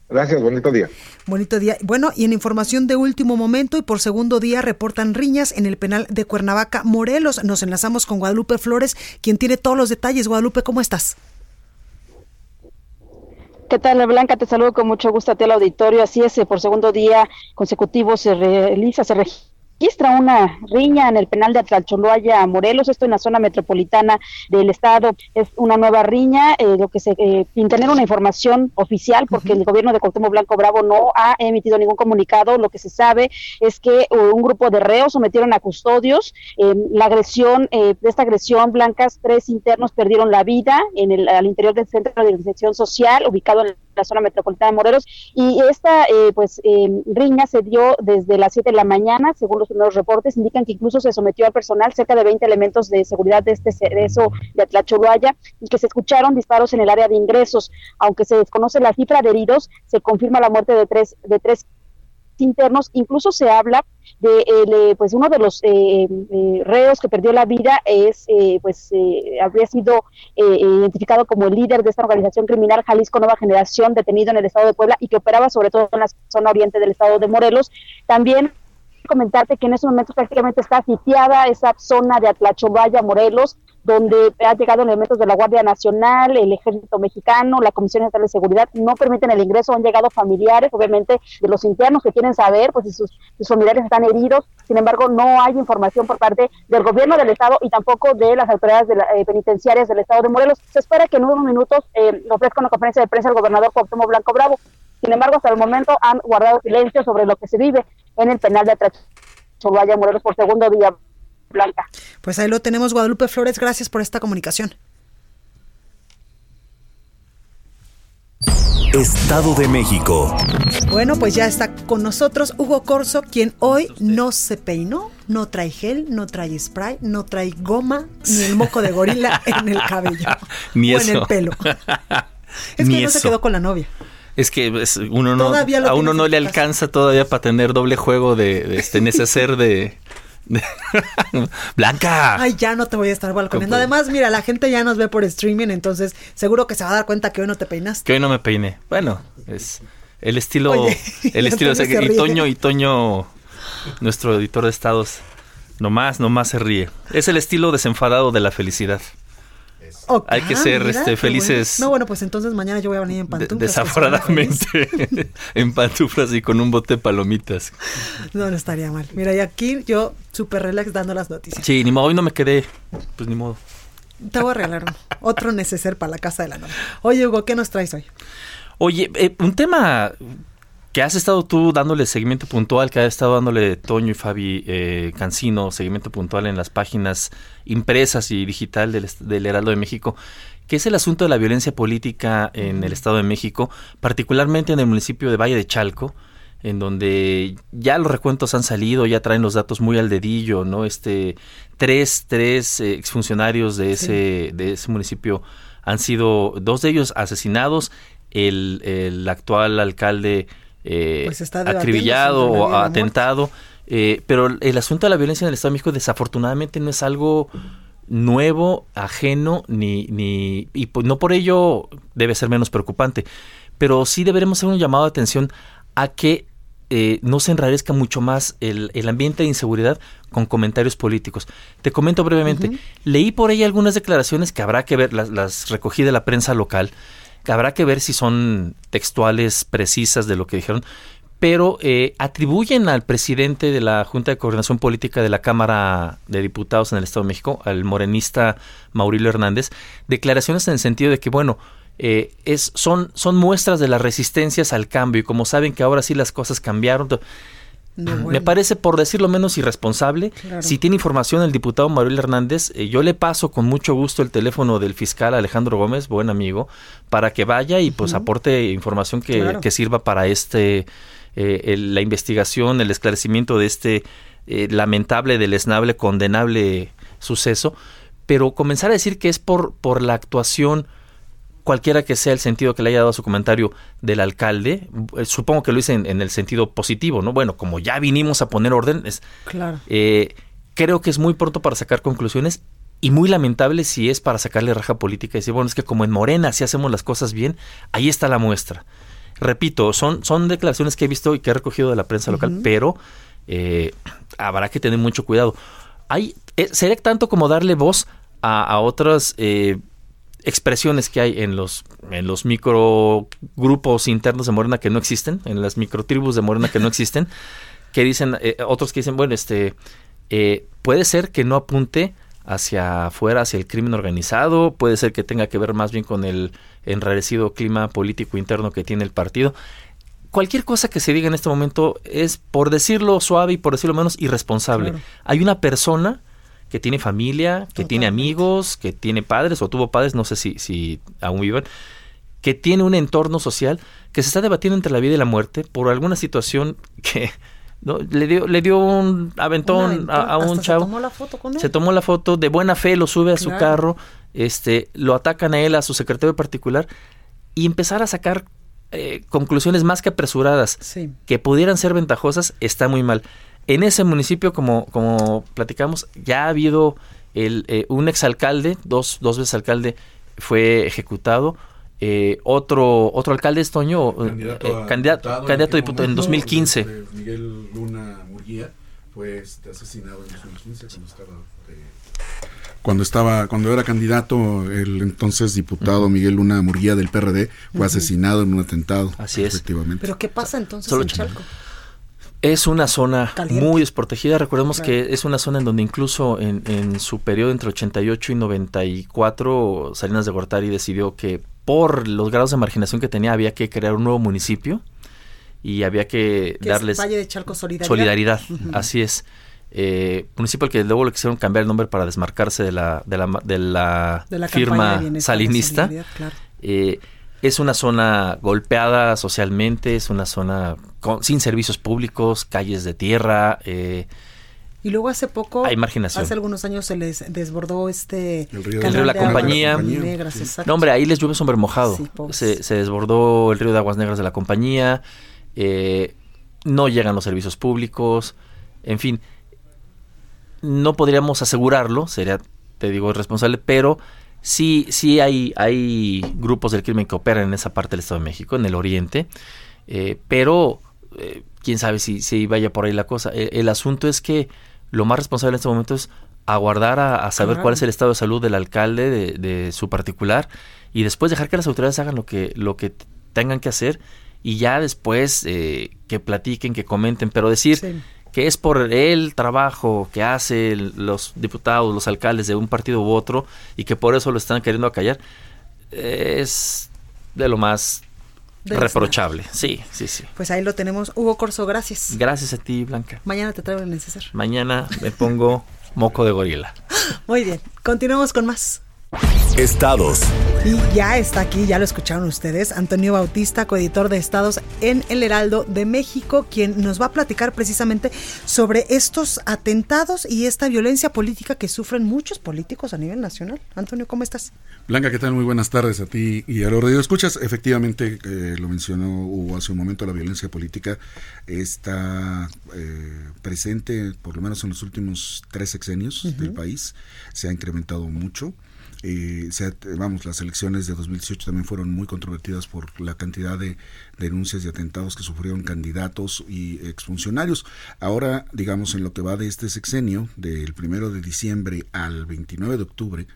Gracias, bonito día. Bonito día. Bueno, y en información de último momento y por segundo día reportan riñas en el penal de Cuernavaca, Morelos. Nos enlazamos con Guadalupe Flores, quien tiene todos los detalles. Guadalupe, ¿cómo estás? ¿Qué tal, Blanca? Te saludo con mucho gusto a ti al auditorio. Así es, eh, por segundo día consecutivo se realiza, se registra registra una riña en el penal de Atlacholoaya, Morelos, esto en la zona metropolitana del estado. Es una nueva riña, eh, lo que se, eh, sin tener una información oficial, porque el gobierno de Cuauhtémoc Blanco Bravo no ha emitido ningún comunicado. Lo que se sabe es que uh, un grupo de reos sometieron a custodios. la agresión, eh, de esta agresión, blancas, tres internos perdieron la vida en el, al interior del centro de infección social, ubicado en la zona metropolitana de Morelos. Y esta, eh, pues, riña se dio desde las 7 de la mañana, según los primeros reportes indican que incluso se sometió al personal cerca de 20 elementos de seguridad de este cerezo de Atlacholoaya y que se escucharon disparos en el área de ingresos. Aunque se desconoce la cifra de heridos, se confirma la muerte de tres, de tres internos. Incluso se habla de eh, pues uno de los eh, eh, reos que perdió la vida es pues habría sido identificado como el líder de esta organización criminal Jalisco Nueva Generación detenido en el estado de Puebla y que operaba sobre todo en la zona oriente del estado de Morelos. También comentarte que en estos momentos prácticamente está sitiada esa zona de Atlachovaya, Morelos, donde han llegado elementos de la Guardia Nacional, el Ejército Mexicano, la Comisión Estatal de Seguridad, no permiten el ingreso, han llegado familiares, obviamente, de los internos que quieren saber, pues si sus, familiares están heridos, sin embargo, no hay información por parte del gobierno del Estado y tampoco de las autoridades eh, penitenciarias del Estado de Morelos. Se espera que en unos minutos eh, ofrezca una conferencia de prensa el gobernador Cuauhtémoc Blanco Bravo. Sin embargo, hasta el momento han guardado silencio sobre lo que se vive en el penal de Atracholaya Morelos por segundo día. Blanca. Pues ahí lo tenemos, Guadalupe Flores, gracias por esta comunicación. Estado de México. Bueno, pues ya está con nosotros Hugo Corso, quien hoy no se peinó, no trae gel, no trae spray, no trae goma, ni el moco de gorila en el cabello. ni o eso. en el pelo. es Ni que no se quedó con la novia. Es que es- uno no, a uno no le alcanza todavía para tener doble juego de, de este neceser de, Blanca. Ay, ya no te voy a estar balconeando. Además, mira, la gente ya nos ve por streaming, entonces seguro que se va a dar cuenta que hoy no te peinaste. Que hoy no me peiné. Bueno, es el estilo, Oye, el estilo, o sea, Antonio se y. Toño, y Toño, nuestro editor de estados, nomás, nomás se ríe. Es el estilo desenfadado de la felicidad. Hay que ah, ser mira, este, felices bueno. No, bueno, pues entonces mañana yo voy a venir en de- pantuflas. que suena desaforadamente, en pantuflas y con un bote de palomitas. No, no estaría mal. Mira, y aquí yo súper relax dando las noticias. Sí, ni modo, hoy no me quedé, pues ni modo. Te voy a regalar uno. otro neceser para la casa de la novia. Oye, Hugo, ¿qué nos traes hoy? Oye, eh, un tema que has estado tú dándole seguimiento puntual, que ha estado dándole Toño y Fabi eh, Cancino seguimiento puntual en las páginas impresas y digital del, del Heraldo de México, que es el asunto de la violencia política en el Estado de México, particularmente en el municipio de Valle de Chalco, en donde ya los recuentos han salido, ya traen los datos muy al dedillo, ¿no? Este, tres, tres eh, exfuncionarios de ese, de ese municipio han sido, dos de ellos asesinados, el, el actual alcalde eh, Pues acribillado o atentado, eh, pero el asunto de la violencia en el Estado de México desafortunadamente no es algo nuevo, ajeno, ni, ni y pues no por ello debe ser menos preocupante, pero sí deberemos hacer un llamado de atención a que eh, no se enrarezca mucho más el, el ambiente de inseguridad con comentarios políticos. Te comento brevemente, leí por ahí algunas declaraciones que habrá que ver, las, las recogí de la prensa local, habrá que ver si son textuales precisas de lo que dijeron, pero eh, atribuyen al presidente de la Junta de Coordinación Política de la Cámara de Diputados en el Estado de México, al morenista Maurilio Hernández, declaraciones en el sentido de que, bueno, eh, es, son, son muestras de las resistencias al cambio y como saben que ahora sí las cosas cambiaron, me parece por decirlo menos irresponsable. Claro. Si tiene información el diputado Manuel Hernández, eh, yo le paso con mucho gusto el teléfono del fiscal Alejandro Gómez, buen amigo, para que vaya y pues aporte información que, Claro. que sirva para este eh, el- la investigación, el esclarecimiento de este eh, lamentable, deleznable, condenable suceso. Pero comenzar a decir que es por, por la actuación cualquiera que sea el sentido que le haya dado a su comentario del alcalde, eh, supongo que lo hice en, en el sentido positivo, ¿no? Bueno, como ya vinimos a poner orden, es- Claro. eh, creo que es muy pronto para sacar conclusiones y muy lamentable si es para sacarle raja política y decir, bueno, es que como en Morena si hacemos las cosas bien, ahí está la muestra. Repito, son, son declaraciones que he visto y que he recogido de la prensa local, pero eh, habrá que tener mucho cuidado. Hay, eh, sería tanto como darle voz a, a otras eh, expresiones que hay en los, en los microgrupos internos de Morena que no existen, en las microtribus de Morena que no existen, que dicen, eh, otros que dicen, bueno, este, eh, puede ser que no apunte hacia afuera, hacia el crimen organizado, puede ser que tenga que ver más bien con el enrarecido clima político interno que tiene el partido. Cualquier cosa que se diga en este momento es, por decirlo suave y por decirlo menos, irresponsable. Claro. Hay una persona que tiene familia, que tiene amigos, que tiene padres o tuvo padres, no sé si, si aún viven, que tiene un entorno social que se está debatiendo entre la vida y la muerte por alguna situación que ¿no? le dio le dio un aventón a, a un chavo Se tomó la foto con él. se tomó la foto de buena fe, lo sube a su carro, este, lo atacan a él, a su secretario particular, y empezar a sacar eh, conclusiones más que apresuradas, Sí. que pudieran ser ventajosas, está muy mal. En ese municipio, como, como platicamos, ya ha habido el, eh, un exalcalde, dos, dos veces alcalde, fue ejecutado. eh, otro otro alcalde es Toño, eh, Candidato eh, a candidato, diputado, candidato a aquel diputado en momento, 2015. este, Miguel Luna Murguía fue este, asesinado en 2015 cuando estaba de- cuando estaba cuando era candidato el entonces diputado Miguel Luna Murguía del PRD fue asesinado en un atentado. Así es. Efectivamente. Pero ¿qué pasa entonces Solo en Chalco. Chalco? Es una zona Caliente. muy desprotegida. Recordemos Claro. que es una zona en donde incluso en, en su periodo entre 88 y 94, Salinas de Gortari decidió que por los grados de marginación que tenía había que crear un nuevo municipio y había que darles es Valle de Chalco Solidaridad. solidaridad. Así es. eh, municipio al que luego le quisieron cambiar el nombre para desmarcarse de la, de la, de la, firma salinista. Eh, es una zona golpeada socialmente, es una zona sin servicios públicos, calles de tierra. Eh, y luego hace poco, hay marginación. hace algunos años se les desbordó este el río, de la compañía. no, hombre, ahí les llueve sombre mojado. se, se, desbordó el río de Aguas Negras de la compañía. Eh, no llegan los servicios públicos. En fin, no podríamos asegurarlo, sería, te digo, irresponsable, pero sí, sí hay, hay grupos del crimen que operan en esa parte del Estado de México, en el oriente, eh, pero eh, quién sabe si, si, vaya por ahí la cosa. El, asunto es que lo más responsable en este momento es aguardar a, saber cuál es el estado de salud del alcalde de, su particular y después dejar que las autoridades hagan lo que, lo que tengan que hacer y ya después eh, que platiquen, que comenten, pero decir que es por el trabajo que hacen los diputados, los alcaldes de un partido u otro y que por eso lo están queriendo acallar, es de lo más reprochable. Sí, sí, sí. Pues ahí lo tenemos. Hugo Corso, gracias. Gracias a ti, Blanca. Mañana te traigo el necesario. Mañana me pongo moco de gorila. Muy bien, continuamos con más. Estados. Y ya está aquí, ya lo escucharon ustedes, Antonio Bautista, coeditor de Estados en El Heraldo de México, quien nos va a platicar precisamente sobre estos atentados y esta violencia política que sufren muchos políticos a nivel nacional. Antonio, ¿cómo estás? Blanca, ¿qué tal? Muy buenas tardes a ti y a los escuchas. Efectivamente, eh, lo mencionó Hugo hace un momento, la violencia política está eh, presente por lo menos en los últimos tres sexenios del país. Se ha incrementado mucho. Eh, vamos, las elecciones de 2018 también fueron muy controvertidas por la cantidad de denuncias y atentados que sufrieron candidatos y exfuncionarios. Ahora, digamos, en lo que va de este sexenio, del primero de diciembre al 29 de octubre,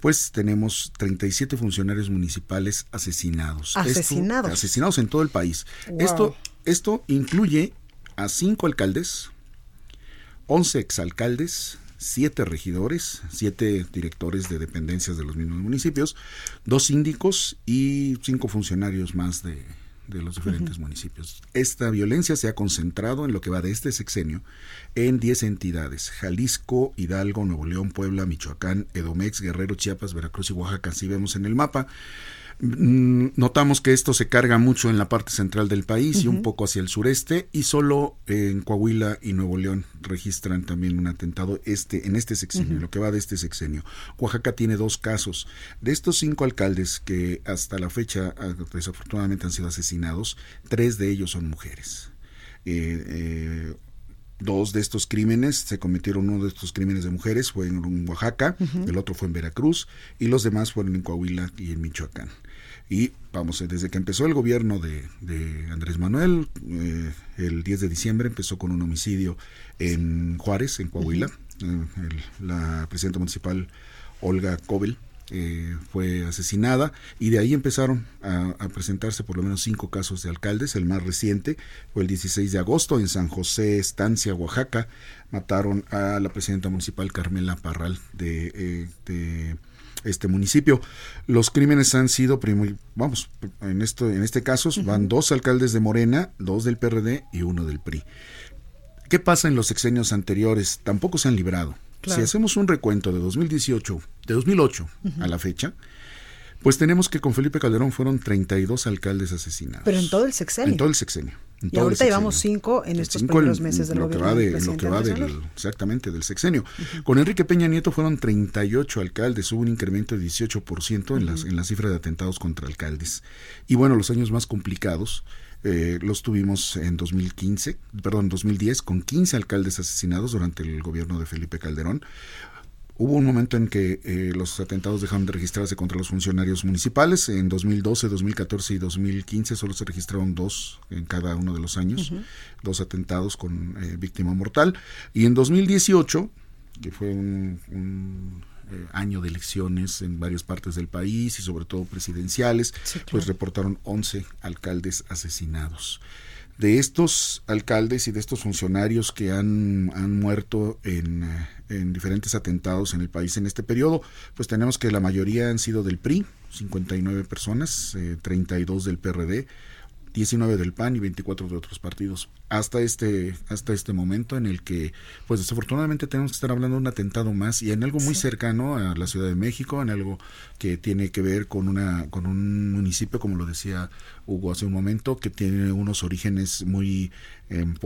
pues tenemos 37 funcionarios municipales asesinados. Asesinados. asesinados en todo el país. Esto, esto incluye a cinco alcaldes, 11 exalcaldes, siete regidores, siete directores de dependencias de los mismos municipios, dos síndicos y cinco funcionarios más de, los diferentes municipios. Esta violencia se ha concentrado en lo que va de este sexenio en 10 entidades, Jalisco, Hidalgo, Nuevo León, Puebla, Michoacán, Edomex, Guerrero, Chiapas, Veracruz y Oaxaca, así vemos en el mapa. Mm, notamos que esto se carga mucho en la parte central del país y un poco hacia el sureste y solo en Coahuila y Nuevo León registran también un atentado este en este sexenio, lo que va de este sexenio. Oaxaca tiene dos casos. De estos cinco alcaldes que hasta la fecha ah, desafortunadamente han sido asesinados, tres de ellos son mujeres. Eh, eh, dos de estos crímenes se cometieron uno de estos crímenes de mujeres fue en Oaxaca, el otro fue en Veracruz y los demás fueron en Coahuila y en Michoacán. Y vamos, desde que empezó el gobierno de, Andrés Manuel, eh, el 10 de diciembre empezó con un homicidio en Juárez, en Coahuila. Eh, la presidenta municipal Olga Cobel eh, fue asesinada y de ahí empezaron a, a, presentarse por lo menos cinco casos de alcaldes. El más reciente fue el 16 de agosto en San José, Estancia, Oaxaca. Mataron a la presidenta municipal Carmela Parral de, de este municipio. Los crímenes han sido, vamos, en, esto, en este caso van dos alcaldes de Morena, dos del PRD y uno del PRI. ¿Qué pasa en los sexenios anteriores? Tampoco se han librado. Si hacemos un recuento de 2018, de 2008 a la fecha, pues tenemos que con Felipe Calderón fueron 32 alcaldes asesinados. Pero en todo el sexenio. En todo el sexenio. Y ahorita llevamos cinco en estos primeros meses del lo gobierno. Que va de, lo que va del, exactamente, del sexenio. Con Enrique Peña Nieto fueron 38 alcaldes, hubo un incremento de 18% en, las, en la cifra de atentados contra alcaldes. Y bueno, los años más complicados eh, los tuvimos en 2015, perdón, 2010, con 15 alcaldes asesinados durante el gobierno de Felipe Calderón. Hubo un momento en que eh, los atentados dejaron de registrarse contra los funcionarios municipales. En 2012, 2014 y 2015 solo se registraron dos en cada uno de los años, dos atentados con eh, víctima mortal. Y en 2018, que fue un, eh, año de elecciones en varias partes del país y sobre todo presidenciales, pues reportaron 11 alcaldes asesinados de estos alcaldes y de estos funcionarios que han, han muerto en, en, diferentes atentados en el país en este periodo, pues tenemos que la mayoría han sido del PRI, 59 personas, 32 eh, del PRD, 19 del PAN y 24 de otros partidos. Hasta este, hasta este momento en el que, pues desafortunadamente tenemos que estar hablando de un atentado más y en algo muy cercano a la Ciudad de México, en algo que tiene que ver con una, con un municipio, como lo decía Hugo hace un momento, que tiene unos orígenes muy, em,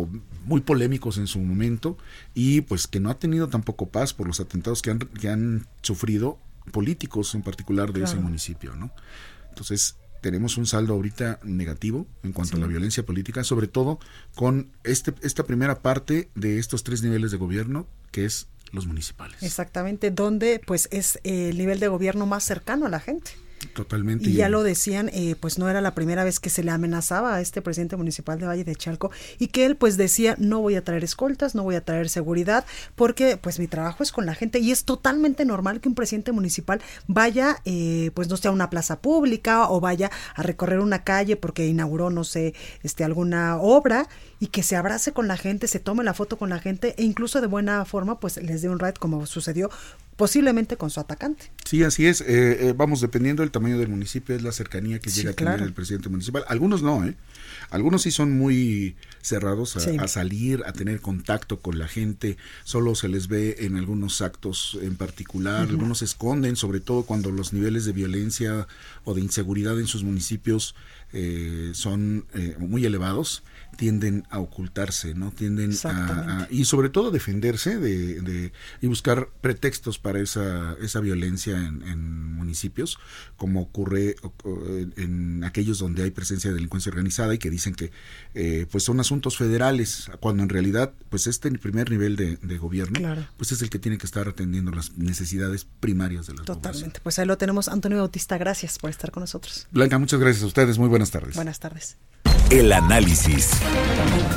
muy polémicos en su momento y pues que no ha tenido tampoco paz por los atentados que han, que han sufrido políticos en particular de ese municipio, ¿no? Entonces, tenemos un saldo ahorita negativo en cuanto a la violencia política, sobre todo con este, esta primera parte de estos tres niveles de gobierno, que es los municipales. Exactamente, donde pues es el nivel de gobierno más cercano a la gente. Totalmente. Y ya lo decían, eh, pues no era la primera vez que se le amenazaba a este presidente municipal de Valle de Chalco y que él pues decía, no voy a traer escoltas, no voy a traer seguridad, porque pues mi trabajo es con la gente y es totalmente normal que un presidente municipal vaya, eh, pues no sea a una plaza pública o vaya a recorrer una calle porque inauguró, no sé, este, alguna obra y que se abrace con la gente, se tome la foto con la gente e incluso de buena forma pues les dé un ride como sucedió posiblemente con su atacante. Sí, así es. Eh, eh, vamos, dependiendo del tamaño del municipio, es la cercanía que llega a tener el presidente municipal. Algunos no, ¿eh? Algunos sí son muy cerrados a, salir, a tener contacto con la gente. Solo se les ve en algunos actos en particular. Algunos se esconden, sobre todo cuando los niveles de violencia o de inseguridad en sus municipios eh, son muy elevados tienden a ocultarse, ¿no? Tienden a, y sobre todo defenderse de, y buscar pretextos para esa, esa violencia en, municipios, como ocurre en aquellos donde hay presencia de delincuencia organizada y que dicen que eh, pues son asuntos federales, cuando en realidad pues este primer nivel de, gobierno pues es el que tiene que estar atendiendo las necesidades primarias de la Totalmente, pues ahí lo tenemos. Antonio Bautista, gracias por estar con nosotros. Blanca, muchas gracias a ustedes, muy buenas tardes. Buenas tardes. El análisis.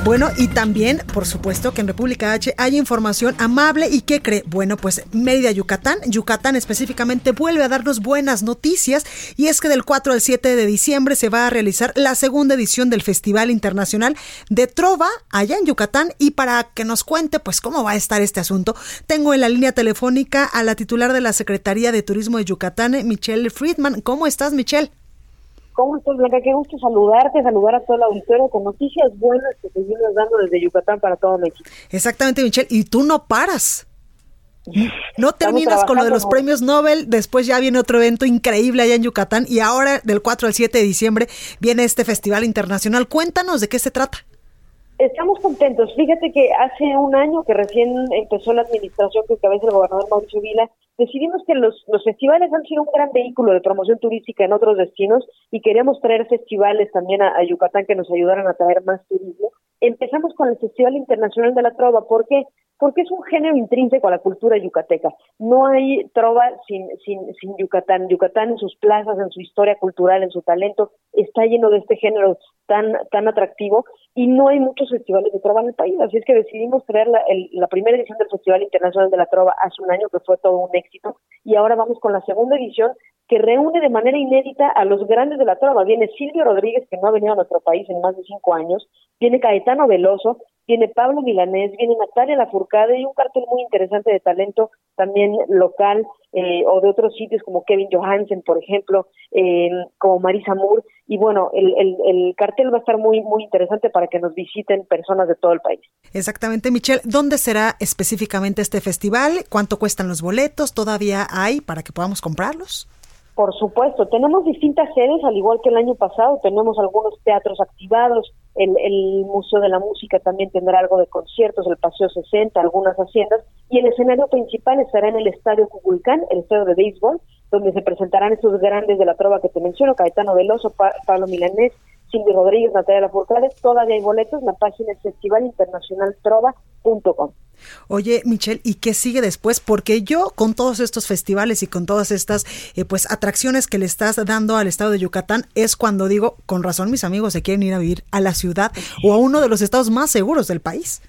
Bueno, y también, por supuesto, que en República H hay información amable y que cree, bueno, pues Mérida, Yucatán, Yucatán específicamente vuelve a darnos buenas noticias y es que del 4 al 7 de diciembre se va a realizar la segunda edición del Festival Internacional de Trova allá en Yucatán y para que nos cuente pues cómo va a estar este asunto, tengo en la línea telefónica a la titular de la Secretaría de Turismo de Yucatán, Michelle Friedman. ¿Cómo estás, Michelle? ¿Cómo estás, Blanca? Qué gusto saludarte, saludar a toda la auditorio con noticias buenas que seguimos dando desde Yucatán para todo México. Exactamente, Michelle. Y tú no paras. No terminas con lo de los premios Nobel, después ya viene otro evento increíble allá en Yucatán y ahora del 4 al 7 de diciembre viene este festival internacional. Cuéntanos de qué se trata. Estamos contentos. Fíjate que hace un año que recién empezó la administración que cabeza el gobernador Mauricio Vila, decidimos que los, los festivales han sido un gran vehículo de promoción turística en otros destinos y queríamos traer festivales también a, Yucatán que nos ayudaran a traer más turismo. Empezamos con el Festival Internacional de la Trova. ¿Por qué? Porque es un género intrínseco a la cultura yucateca. No hay trova sin, sin, sin Yucatán. Yucatán en sus plazas, en su historia cultural, en su talento, está lleno de este género tan, tan atractivo y no hay muchos festivales de trova en el país. Así es que decidimos traer la, la primera edición del Festival Internacional de la Trova hace un año, que fue todo un éxito, y ahora vamos con la segunda edición que reúne de manera inédita a los grandes de la trova. Viene Silvio Rodríguez, que no ha venido a nuestro país en más de cinco años, viene Caetano Veloso, viene Pablo Milanés, viene Natalia Lafourcade y un cartel muy interesante de talento también local eh, o de otros sitios como Kevin Johansen, por ejemplo, eh, como Marisa Moore. Y bueno, el, el, el, cartel va a estar muy, muy interesante para que nos visiten personas de todo el país. Exactamente, Michelle. ¿Dónde será específicamente este festival? ¿Cuánto cuestan los boletos? ¿Todavía hay para que podamos comprarlos? Por supuesto, tenemos distintas sedes, al igual que el año pasado, tenemos algunos teatros activados, el, el Museo de la Música también tendrá algo de conciertos, el Paseo 60, algunas haciendas, y el escenario principal estará en el Estadio Cuculcán, el estadio de béisbol, donde se presentarán estos grandes de la trova que te menciono, Caetano Veloso, Pablo Milanés, Silvio Rodríguez, Natalia Lafourcade, todavía hay boletos, la página es festivalinternacionaltrova.com. Oye, Michelle, ¿y qué sigue después? Porque yo con todos estos festivales y con todas estas eh, pues atracciones que le estás dando al estado de Yucatán es cuando digo, con razón mis amigos se quieren ir a vivir a la ciudad o a uno de los estados más seguros del país.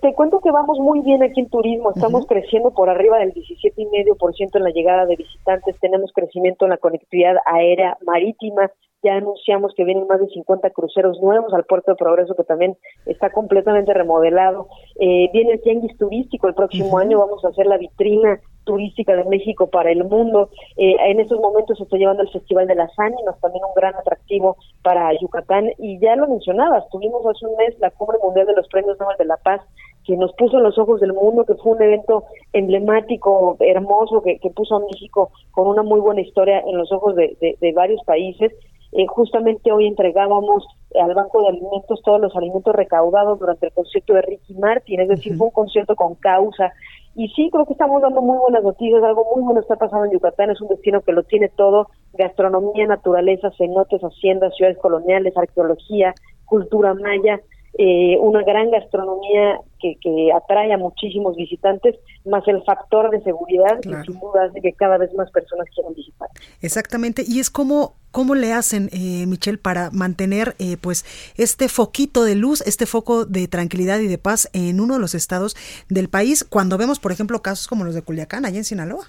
Te, cuento que vamos muy bien aquí en turismo, estamos creciendo por arriba del 17,5% en la llegada de visitantes, tenemos crecimiento en la conectividad aérea, marítima, ya anunciamos que vienen más de 50 cruceros nuevos al puerto de Progreso que también está completamente remodelado. Eh, viene el tianguis turístico el próximo año, vamos a hacer la vitrina turística de México para el mundo. Eh, en estos momentos se está llevando el Festival de las Ánimas, también un gran atractivo para Yucatán. Y ya lo mencionabas, tuvimos hace un mes la Cumbre Mundial de los Premios Nobel de la Paz, que nos puso en los ojos del mundo, que fue un evento emblemático, hermoso, que, puso a México con una muy buena historia en los ojos de, de varios países. Eh, justamente hoy entregábamos al Banco de Alimentos todos los alimentos recaudados durante el concierto de Ricky Martin, es decir, fue un concierto con causa. Y sí, creo que estamos dando muy buenas noticias, algo muy bueno está pasando en Yucatán, es un destino que lo tiene todo, gastronomía, naturaleza, cenotes, haciendas, ciudades coloniales, arqueología, cultura maya, eh, una gran gastronomía que, que, atrae a muchísimos visitantes, más el factor de seguridad que sin duda hace que cada vez más personas quieran visitar. Exactamente, y es como cómo le hacen, eh, Michelle, para mantener eh, pues este foquito de luz, este foco de tranquilidad y de paz en uno de los estados del país, cuando vemos, por ejemplo, casos como los de Culiacán, allá en Sinaloa.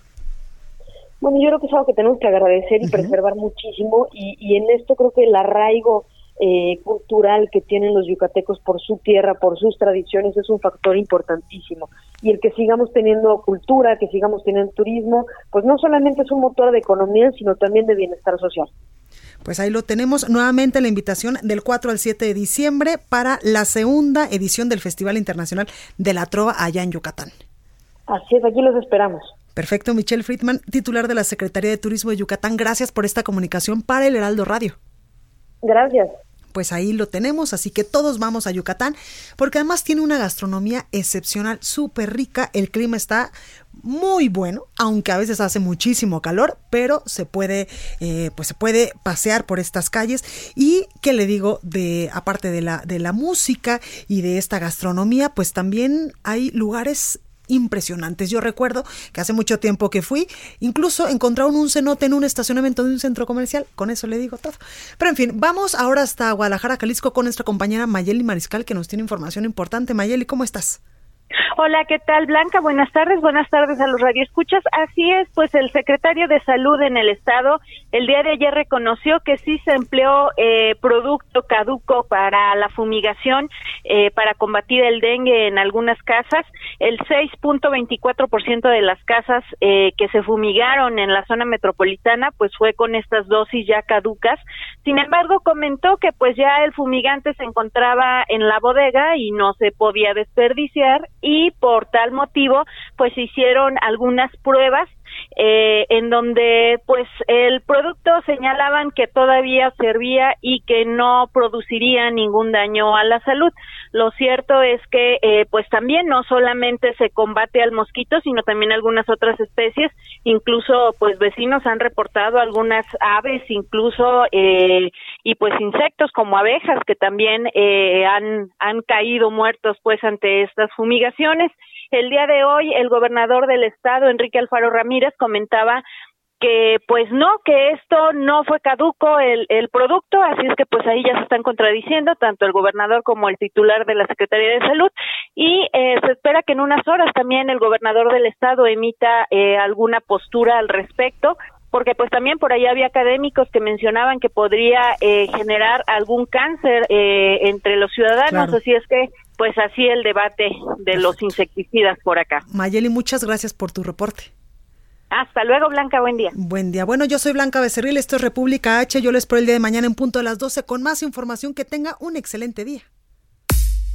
Bueno, yo creo que es algo que tenemos que agradecer y preservar muchísimo, y, y en esto creo que el arraigo eh, cultural que tienen los yucatecos por su tierra, por sus tradiciones, es un factor importantísimo. Y el que sigamos teniendo cultura, que sigamos teniendo turismo, pues no solamente es un motor de economía, sino también de bienestar social. Pues ahí lo tenemos nuevamente la invitación del 4 al 7 de diciembre para la segunda edición del Festival Internacional de la Trova allá en Yucatán. Así es, aquí los esperamos. Perfecto, Michelle Friedman, titular de la Secretaría de Turismo de Yucatán, gracias por esta comunicación para el Heraldo Radio. Gracias. Pues ahí lo tenemos, así que todos vamos a Yucatán, porque además tiene una gastronomía excepcional, súper rica, el clima está muy bueno, aunque a veces hace muchísimo calor, pero se puede, eh, pues se puede pasear por estas calles. Y qué le digo de, aparte de la, de la música y de esta gastronomía, pues también hay lugares impresionantes. Yo recuerdo que hace mucho tiempo que fui, incluso encontraron un cenote en un estacionamiento de un centro comercial, con eso le digo todo. Pero en fin, vamos ahora hasta Guadalajara, Jalisco, con nuestra compañera Mayeli Mariscal, que nos tiene información importante. Mayeli, ¿cómo estás? Hola, ¿qué tal, Blanca? Buenas tardes, buenas tardes a los radioescuchas. Así es, pues el secretario de Salud en el Estado el día de ayer reconoció que sí se empleó eh, producto caduco para la fumigación eh, para combatir el dengue en algunas casas. El 6.24% de las casas eh, que se fumigaron en la zona metropolitana, pues fue con estas dosis ya caducas. Sin embargo, comentó que pues ya el fumigante se encontraba en la bodega y no se podía desperdiciar y por tal motivo pues se hicieron algunas pruebas eh, en donde pues el producto señalaban que todavía servía y que no produciría ningún daño a la salud. Lo cierto es que eh, pues también no solamente se combate al mosquito, sino también algunas otras especies, incluso pues vecinos han reportado algunas aves, incluso eh, y pues insectos como abejas que también eh, han han caído muertos pues ante estas fumigaciones. El día de hoy el gobernador del estado, Enrique Alfaro Ramírez, comentaba que pues no, que esto no fue caduco el, el producto, así es que pues ahí ya se están contradiciendo tanto el gobernador como el titular de la Secretaría de Salud y eh, se espera que en unas horas también el gobernador del estado emita eh, alguna postura al respecto porque pues también por ahí había académicos que mencionaban que podría eh, generar algún cáncer entre los ciudadanos, así es que pues así el debate de los insecticidas por acá. Mayeli, muchas gracias por tu reporte. Hasta luego, Blanca. Buen día. Buen día. Bueno, yo soy Blanca Becerril. Esto es República H. Yo les espero el día de mañana en punto de las 12 con más información. Que tenga un excelente día.